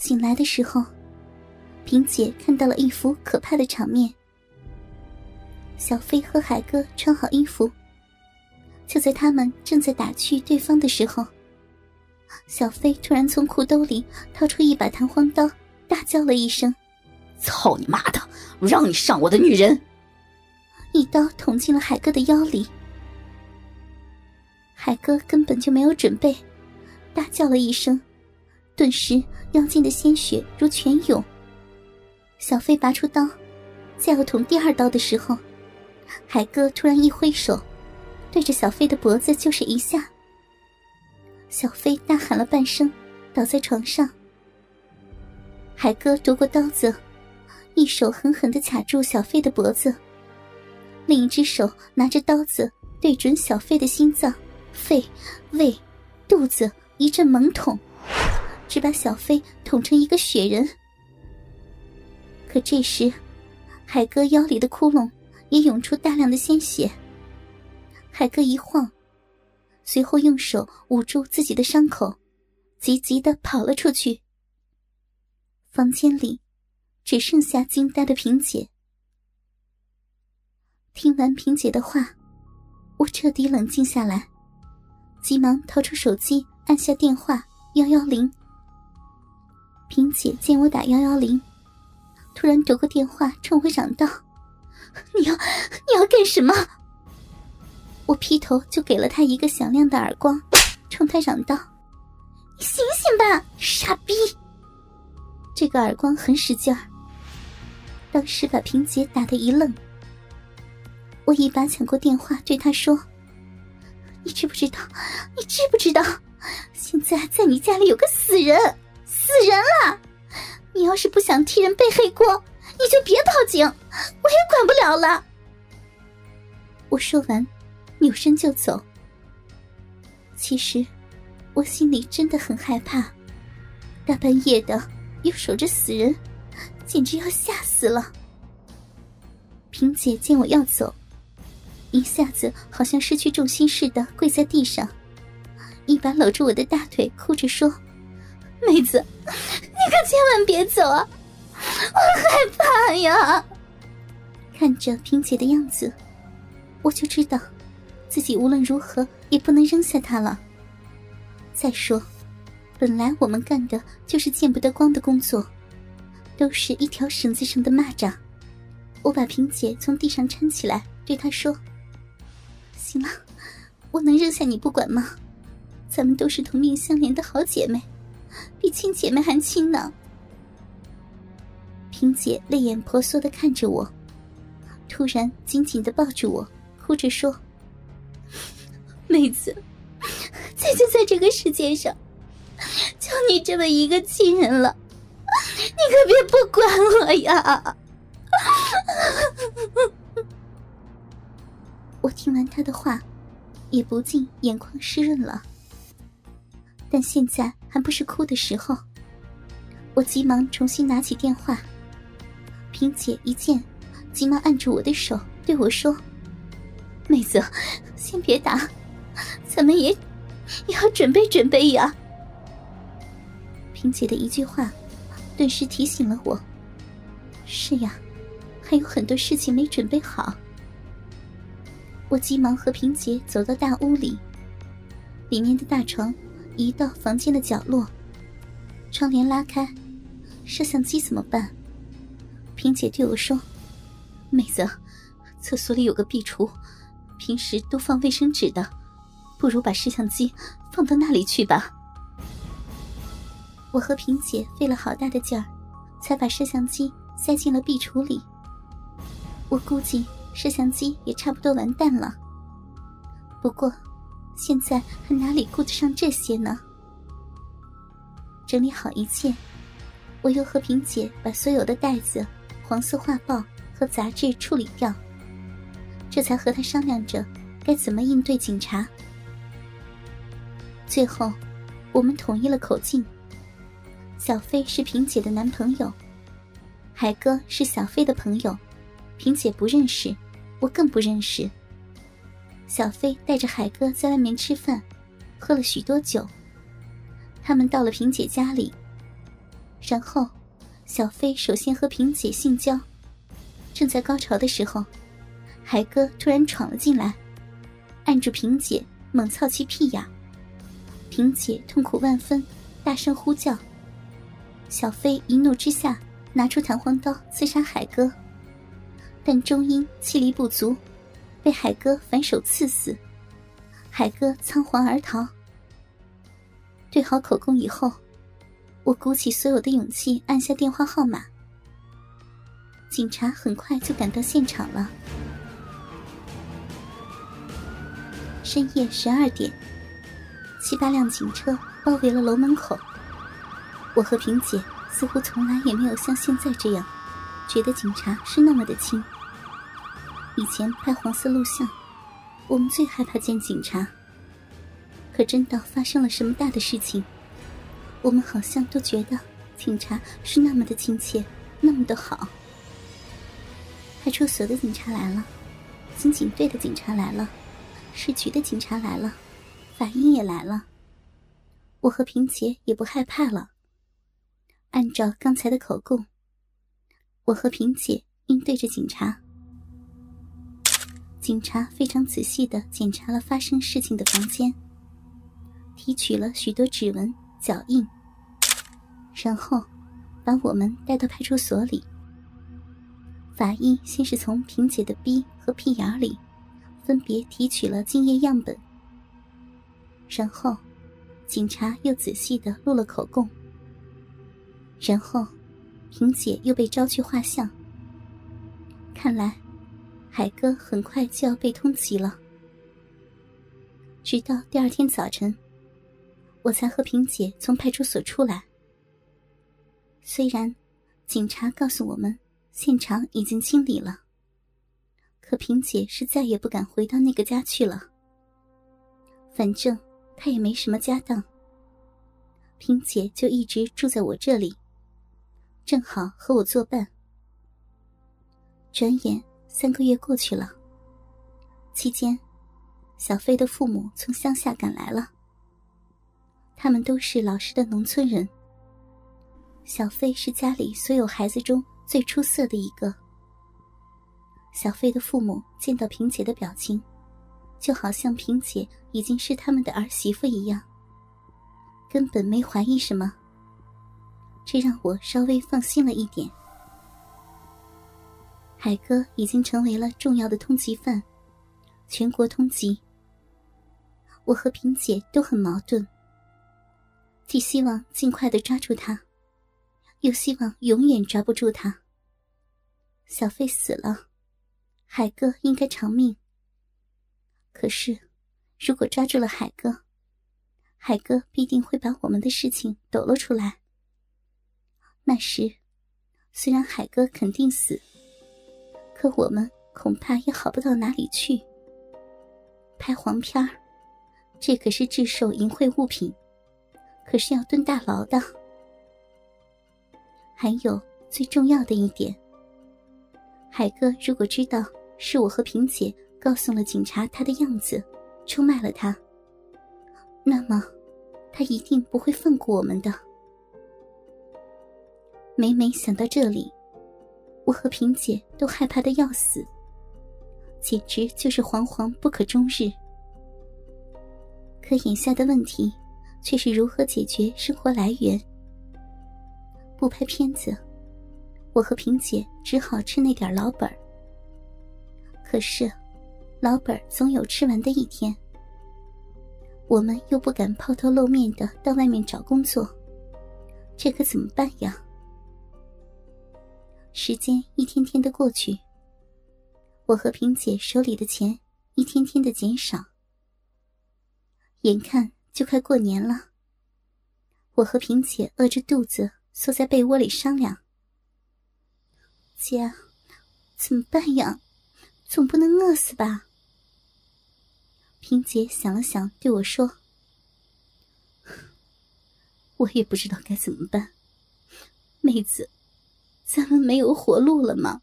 醒来的时候，萍姐看到了一幅可怕的场面。小飞和海哥穿好衣服，就在他们正在打趣对方的时候，小飞突然从裤兜里掏出一把弹簧刀，大叫了一声：“操你妈的！我让你上我的女人！”一刀捅进了海哥的腰里。海哥根本就没有准备，大叫了一声，顿时腰间的鲜血如泉涌。小飞拔出刀，在要捅第二刀的时候。海哥突然一挥手，对着小飞的脖子就是一下。小飞大喊了半声，倒在床上。海哥夺过刀子，一手狠狠的卡住小飞的脖子，另一只手拿着刀子对准小飞的心脏、肺、胃、肚子一阵猛捅，只把小飞捅成一个雪人。可这时，海哥腰里的窟窿。也涌出大量的鲜血。海哥一晃，随后用手捂住自己的伤口，急急的跑了出去。房间里只剩下惊呆的萍姐。听完萍姐的话，我彻底冷静下来，急忙掏出手机，按下电话幺幺零。萍姐见我打幺幺零，突然夺过电话，冲我嚷道。你要你要干什么？我劈头就给了他一个响亮的耳光，冲他嚷道：“你醒醒吧，傻逼！”这个耳光很使劲儿，当时把萍姐打得一愣。我一把抢过电话，对他说：“你知不知道？你知不知道？现在在你家里有个死人，死人了！你要是不想替人背黑锅。”你就别报警，我也管不了了。我说完，扭身就走。其实，我心里真的很害怕，大半夜的又守着死人，简直要吓死了。萍姐见我要走，一下子好像失去重心似的，跪在地上，一把搂住我的大腿，哭着说：“妹子，你可千万别走啊！”我害怕呀！看着萍姐的样子，我就知道，自己无论如何也不能扔下她了。再说，本来我们干的就是见不得光的工作，都是一条绳子上的蚂蚱。我把萍姐从地上搀起来，对她说：“行了，我能扔下你不管吗？咱们都是同命相连的好姐妹，比亲姐妹还亲呢。”萍姐泪眼婆娑的看着我，突然紧紧的抱住我，哭着说：“妹子，再就在这个世界上，就你这么一个亲人了，你可别不管我呀！”我听完她的话，也不禁眼眶湿润了。但现在还不是哭的时候，我急忙重新拿起电话。萍姐一见，急忙按住我的手，对我说：“妹子，先别打，咱们也也要准备准备呀。”萍姐的一句话，顿时提醒了我：“是呀，还有很多事情没准备好。”我急忙和萍姐走到大屋里，里面的大床移到房间的角落，窗帘拉开，摄像机怎么办？萍姐对我说：“妹子，厕所里有个壁橱，平时都放卫生纸的，不如把摄像机放到那里去吧。”我和萍姐费了好大的劲儿，才把摄像机塞进了壁橱里。我估计摄像机也差不多完蛋了。不过，现在还哪里顾得上这些呢？整理好一切，我又和萍姐把所有的袋子。黄色画报和杂志处理掉，这才和他商量着该怎么应对警察。最后，我们统一了口径：小飞是萍姐的男朋友，海哥是小飞的朋友，萍姐不认识，我更不认识。小飞带着海哥在外面吃饭，喝了许多酒。他们到了萍姐家里，然后，小飞首先和萍姐性交，正在高潮的时候，海哥突然闯了进来，按住萍姐猛操其屁眼。萍姐痛苦万分，大声呼叫。小飞一怒之下，拿出弹簧刀刺杀海哥，但终因气力不足，被海哥反手刺死。海哥仓皇而逃。对好口供以后，我鼓起所有的勇气按下电话号码。警察很快就赶到现场了。深夜十二点，七八辆警车包围了楼门口。我和萍姐似乎从来也没有像现在这样，觉得警察是那么的亲。以前拍黄色录像，我们最害怕见警察。可真到发生了什么大的事情，我们好像都觉得警察是那么的亲切，那么的好。派出所的警察来了，刑警队的警察来了，市局的警察来了，法医也来了。我和平姐也不害怕了。按照刚才的口供，我和平姐应对着警察。警察非常仔细的检查了发生事情的房间，提取了许多指纹、脚印，然后把我们带到派出所里。法医先是从萍姐的逼和屁眼里分别提取了精液样本，然后警察又仔细的录了口供。然后，萍姐又被招去画像。看来，海哥很快就要被通缉了。直到第二天早晨，我才和萍姐从派出所出来。虽然警察告诉我们现场已经清理了，可萍姐是再也不敢回到那个家去了。反正她也没什么家当，萍姐就一直住在我这里。正好和我作伴。转眼三个月过去了，期间，小飞的父母从乡下赶来了。他们都是老实的农村人。小飞是家里所有孩子中最出色的一个。小飞的父母见到萍姐的表情，就好像萍姐已经是他们的儿媳妇一样，根本没怀疑什么。这让我稍微放心了一点。海哥已经成为了重要的通缉犯，全国通缉。我和萍姐都很矛盾，既希望尽快的抓住他，又希望永远抓不住他。小飞死了，海哥应该偿命。可是，如果抓住了海哥，海哥必定会把我们的事情抖露出来。那时，虽然海哥肯定死，可我们恐怕也好不到哪里去。拍黄片儿，这可是制售淫秽物品，可是要蹲大牢的。还有最重要的一点，海哥如果知道是我和萍姐告诉了警察他的样子，出卖了他，那么他一定不会放过我们的。每每想到这里，我和萍姐都害怕的要死，简直就是惶惶不可终日。可眼下的问题，却是如何解决生活来源。不拍片子，我和萍姐只好吃那点老本。可是，老本总有吃完的一天，我们又不敢抛头露面的到外面找工作，这可怎么办呀？时间一天天的过去，我和萍姐手里的钱一天天的减少。眼看就快过年了，我和萍姐饿着肚子缩在被窝里商量：“姐，怎么办呀？总不能饿死吧？”萍姐想了想，对我说：“ 我也不知道该怎么办，妹子。”咱们没有活路了吗？